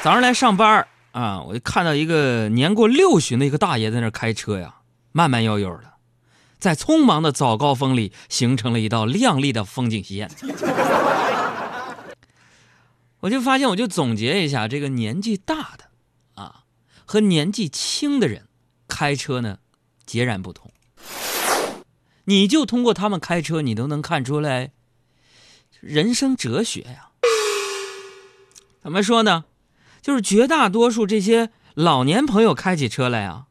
早上来上班啊，我就看到一个年过六旬的一个大爷在那开车呀，慢慢悠悠的，在匆忙的早高峰里形成了一道亮丽的风景线。我就发现，我就总结一下，这个年纪大的啊和年纪轻的人开车呢截然不同。你就通过他们开车，你都能看出来人生哲学呀。怎么说呢？就是绝大多数这些老年朋友开起车来啊，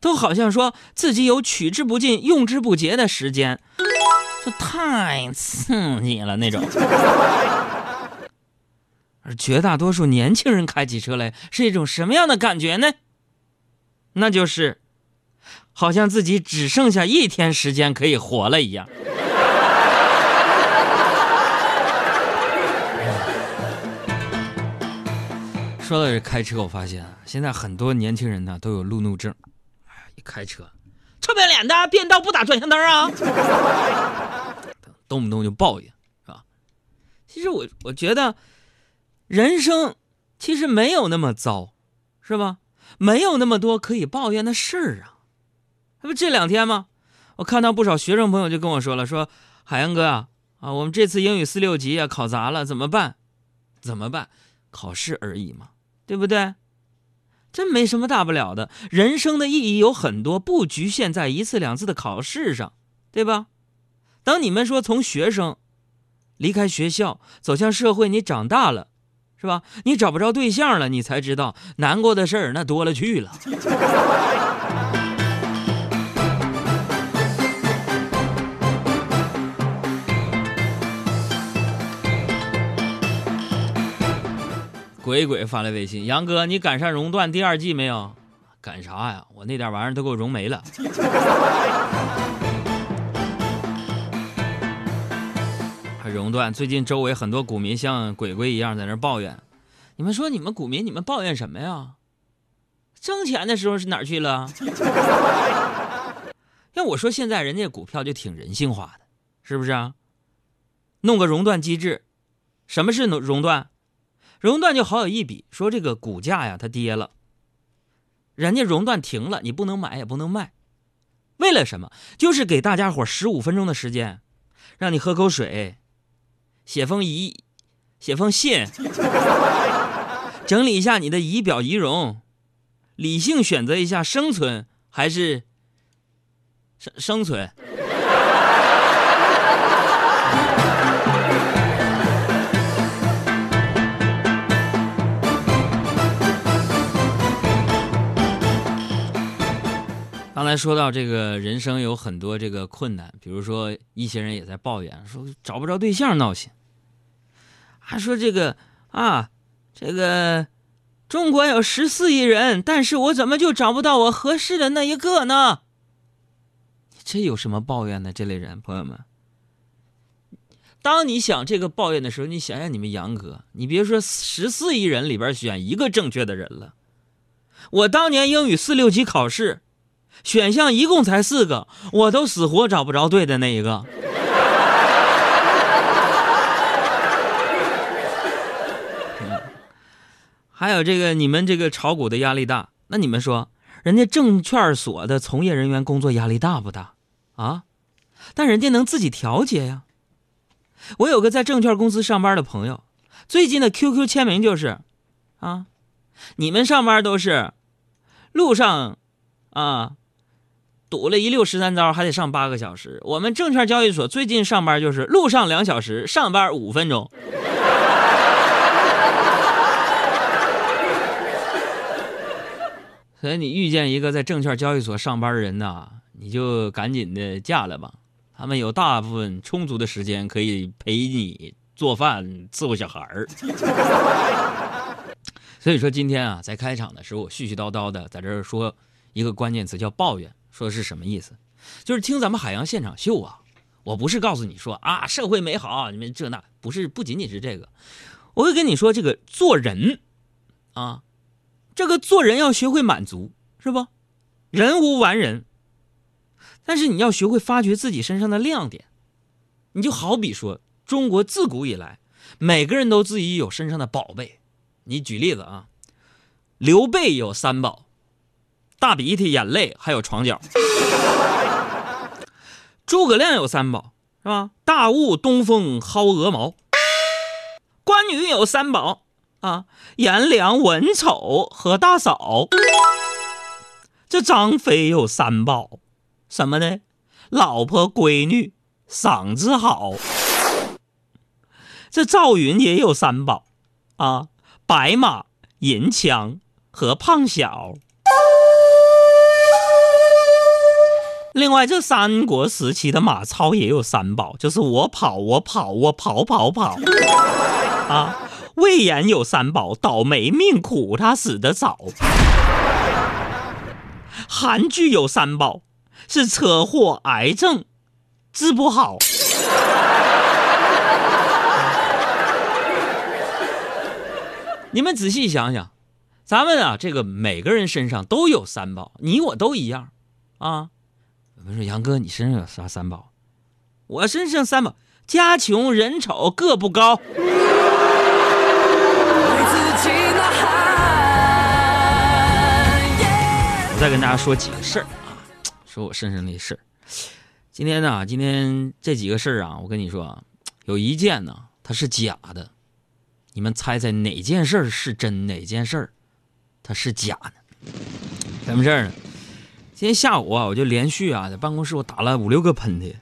都好像说自己有取之不尽、用之不竭的时间，这太刺激了那种。而绝大多数年轻人开起车来是一种什么样的感觉呢？那就是，好像自己只剩下一天时间可以活了一样。说到这开车，我发现啊，现在很多年轻人呢都有路怒症。哎，一开车，臭不要脸的，变道不打转向灯啊！动不动就抱怨，是吧？其实我我觉得，人生其实没有那么糟，是吧？没有那么多可以抱怨的事儿啊。这不这两天吗？我看到不少学生朋友就跟我说了，说海洋哥啊，啊，我们这次英语四六级啊考砸了，怎么办？怎么办？考试而已嘛。对不对？真没什么大不了的。人生的意义有很多，不局限在一次两次的考试上，对吧？当你们说从学生离开学校走向社会，你长大了，是吧？你找不着对象了，你才知道难过的事儿那多了去了。鬼鬼发来微信：“杨哥，你赶上《熔断》第二季没有？赶啥呀？我那点玩意儿都给我熔没了。还熔断？最近周围很多股民像鬼鬼一样在那抱怨。你们说，你们股民，你们抱怨什么呀？挣钱的时候是哪儿去了？要我说，现在人家股票就挺人性化的，是不是啊？弄个熔断机制，什么是熔熔断？”熔断就好有一比，说这个股价呀，它跌了，人家熔断停了，你不能买也不能卖，为了什么？就是给大家伙十五分钟的时间，让你喝口水，写封遗，写封信，整理一下你的仪表仪容，理性选择一下生存还是生生存。刚才说到这个人生有很多这个困难，比如说一些人也在抱怨说找不着对象闹心，还说这个啊，这个中国有十四亿人，但是我怎么就找不到我合适的那一个呢？这有什么抱怨的？这类人朋友们，当你想这个抱怨的时候，你想想你们杨哥，你别说十四亿人里边选一个正确的人了，我当年英语四六级考试。选项一共才四个，我都死活找不着对的那一个。还有这个，你们这个炒股的压力大，那你们说，人家证券所的从业人员工作压力大不大啊？但人家能自己调节呀。我有个在证券公司上班的朋友，最近的 QQ 签名就是，啊，你们上班都是路上，啊。堵了一溜十三招，还得上八个小时。我们证券交易所最近上班就是路上两小时，上班五分钟。所以你遇见一个在证券交易所上班的人呐，你就赶紧的嫁了吧。他们有大部分充足的时间可以陪你做饭、伺候小孩儿。所以说今天啊，在开场的时候，我絮絮叨叨的在这儿说一个关键词叫抱怨，说是什么意思？就是听咱们海洋现场秀啊，我不是告诉你说啊，社会美好，你们这那不是，不仅仅是这个，我会跟你说这个做人啊，这个做人要学会满足，是不？人无完人，但是你要学会发掘自己身上的亮点。你就好比说，中国自古以来，每个人都自己有身上的宝贝。你举例子啊，刘备有三宝：大鼻涕、眼泪，还有床脚。诸葛亮有三宝，是吧？大雾、东风、薅鹅毛。关羽有三宝啊，颜良、文丑和大嫂。这张飞有三宝，什么呢？老婆、闺女、嗓子好。这赵云也有三宝啊，白马、银枪和胖小。另外，这三国时期的马超也有三宝，就是我跑，我跑，我跑跑跑。啊，魏延有三宝，倒霉命苦，他死得早。韩剧有三宝，是车祸、癌症，治不好。你们仔细想想，咱们啊，这个每个人身上都有三宝，你我都一样，啊。我说杨哥，你身上有啥三宝？我身上三宝：家穷人丑个不高。我再跟大家说几个事儿啊，说我身上那事儿。今天呢，今天这几个事儿啊，我跟你说，有一件呢，它是假的。你们猜猜哪件事儿是真，哪件事儿它是假的？什么事儿呢？今天下午啊，我就连续啊在办公室我打了五六个喷嚏，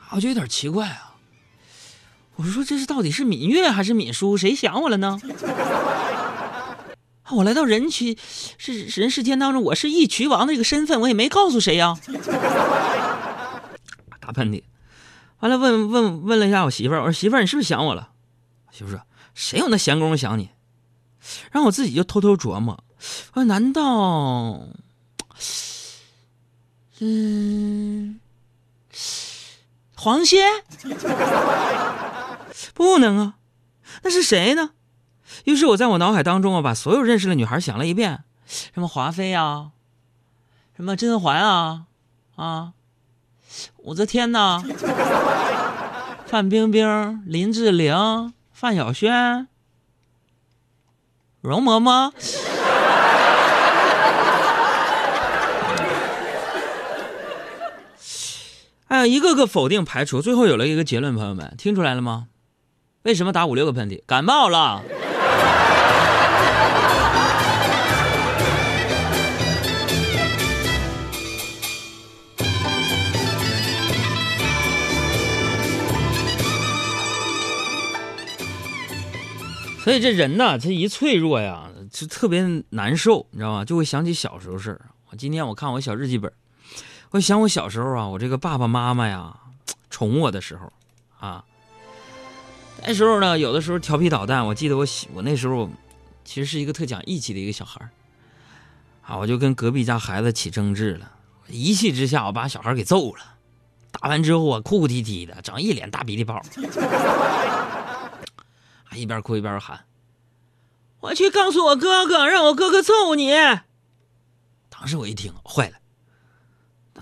啊我就有点奇怪啊。我说这是到底是芈月还是芈姝？谁想我了呢？我来到人群是人世间当中，我是义渠王的这个身份，我也没告诉谁呀。打喷嚏，完了问问问了一下我媳妇儿，我说媳妇儿你是不是想我了？媳妇说谁有那闲工夫想你？然后我自己就偷偷琢磨，我说难道？嗯，黄歇 不能啊，那是谁呢？于是我在我脑海当中啊，把所有认识的女孩想了一遍，什么华妃啊，什么甄嬛啊，啊，武则天呐，范冰冰、林志玲、范晓萱、容嬷嬷。哎呀，一个个否定排除，最后有了一个结论，朋友们听出来了吗？为什么打五六个喷嚏？感冒了。所以这人呐，他一脆弱呀，就特别难受，你知道吗？就会想起小时候事儿。我今天我看我小日记本。我想我小时候啊，我这个爸爸妈妈呀，宠我的时候，啊，那时候呢，有的时候调皮捣蛋。我记得我我那时候，其实是一个特讲义气的一个小孩啊，我就跟隔壁家孩子起争执了，一气之下我把小孩给揍了，打完之后啊，哭哭啼啼的，整一脸大鼻涕泡，还 一边哭一边喊：“我去告诉我哥哥，让我哥哥揍你。”当时我一听，坏了。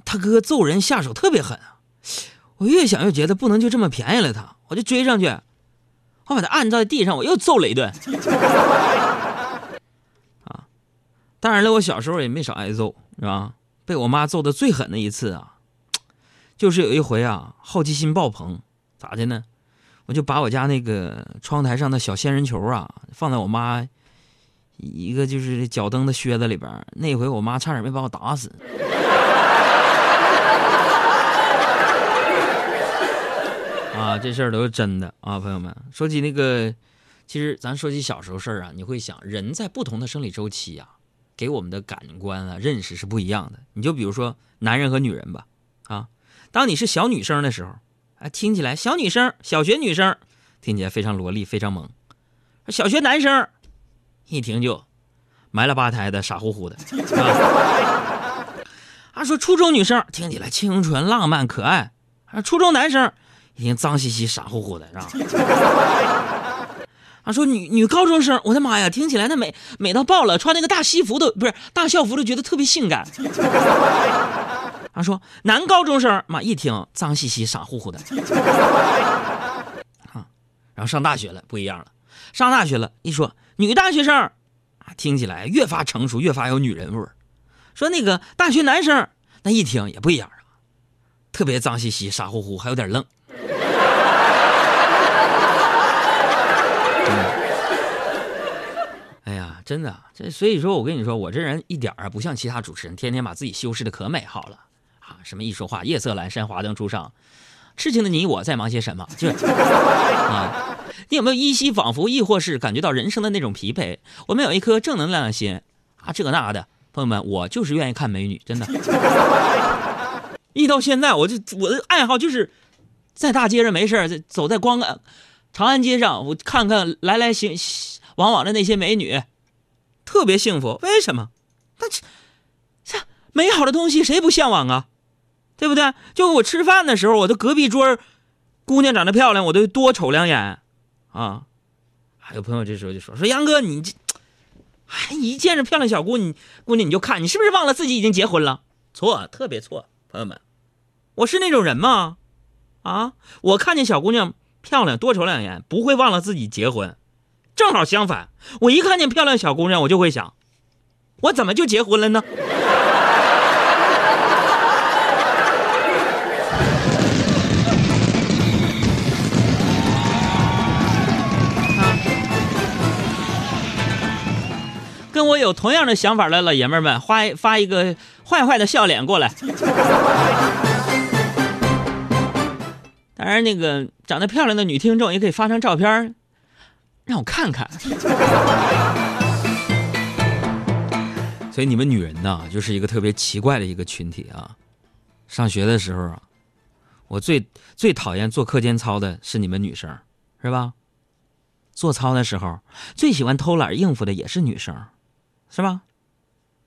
他哥揍人下手特别狠啊！我越想越觉得不能就这么便宜了他，我就追上去，我把他按在地上，我又揍了一顿。啊，当然了，我小时候也没少挨揍，是吧？被我妈揍的最狠的一次啊，就是有一回啊，好奇心爆棚，咋的呢？我就把我家那个窗台上的小仙人球啊，放在我妈一个就是脚蹬的靴子里边，那回我妈差点没把我打死。啊，这事儿都是真的啊，朋友们。说起那个，其实咱说起小时候事儿啊，你会想，人在不同的生理周期啊，给我们的感官啊、认识是不一样的。你就比如说男人和女人吧，啊。当你是小女生的时候，啊，听起来小女生、小学女生听起来非常萝莉、非常萌；小学男生一听就埋了吧胎的、傻乎乎的。啊，啊说初中女生听起来清纯、浪漫、可爱；啊，初中男生一听脏兮兮、傻乎乎的，是吧？啊，说女女高中生，我的妈呀，听起来那美美到爆了，穿那个大西服都不是大校服都觉得特别性感。他 说：“男高中生妈一听脏兮兮、傻乎乎的，啊，然后上大学了不一样了，上大学了，一说女大学生，啊，听起来越发成熟，越发有女人味儿。说那个大学男生，那一听也不一样啊，特别脏兮兮、傻乎乎，还有点愣。哎呀，真的，这所以说我跟你说，我这人一点儿不像其他主持人，天天把自己修饰的可美好了。”啊，什么一说话，夜色阑珊，华灯初上，痴情的你我在忙些什么？就 啊，你有没有依稀仿佛，亦或是感觉到人生的那种疲惫？我们有一颗正能量的心啊，这个那的，朋友们，我就是愿意看美女，真的。一到现在，我就我的爱好就是在大街上没事儿走在光长安街上，我看看来来行往往的那些美女，特别幸福。为什么？那这这美好的东西谁不向往啊？对不对？就我吃饭的时候，我的隔壁桌姑娘长得漂亮，我都多瞅两眼，啊！还有朋友这时候就说：“说杨哥，你这，哎，一见着漂亮小姑娘，姑娘你就看，你是不是忘了自己已经结婚了？错，特别错，朋友们，我是那种人吗？啊，我看见小姑娘漂亮，多瞅两眼，不会忘了自己结婚。正好相反，我一看见漂亮小姑娘，我就会想，我怎么就结婚了呢？”跟我有同样的想法的老爷们们，发发一个坏坏的笑脸过来。当然，那个长得漂亮的女听众也可以发张照片，让我看看。所以你们女人呐，就是一个特别奇怪的一个群体啊。上学的时候啊，我最最讨厌做课间操的是你们女生，是吧？做操的时候最喜欢偷懒应付的也是女生。是吧？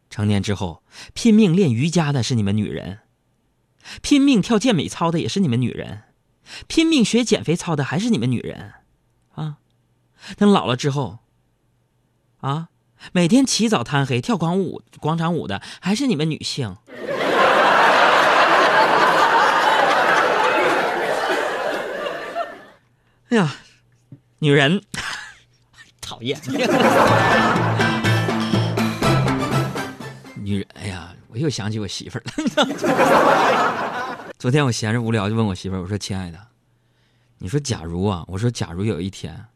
成年之后拼命练瑜伽的是你们女人，拼命跳健美操的也是你们女人，拼命学减肥操的还是你们女人，等老了之后，啊，每天起早贪黑跳广舞广场舞的还是你们女性。哎呀，女人 讨厌。女人，哎呀，我又想起我媳妇儿了。昨天我闲着无聊，就问我媳妇儿：“我说，亲爱的，你说假如啊，我说假如有一天，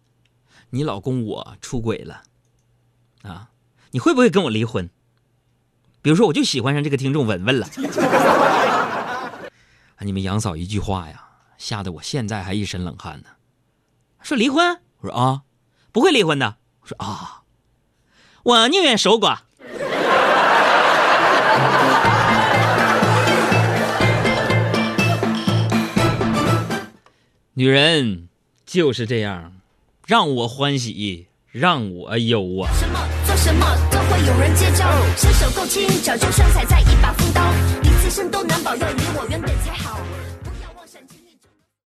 你老公我出轨了，啊，你会不会跟我离婚？比如说，我就喜欢上这个听众文文了。啊，你们杨嫂一句话呀，吓得我现在还一身冷汗呢。说离婚？我说啊，不会离婚的。我说啊，我宁愿守寡。”女人就是这样，让我欢喜，让我忧啊。什么做什么都会有人接招，身手够轻，脚就像踩在一把风刀，你自身都难保，要离我远点才好。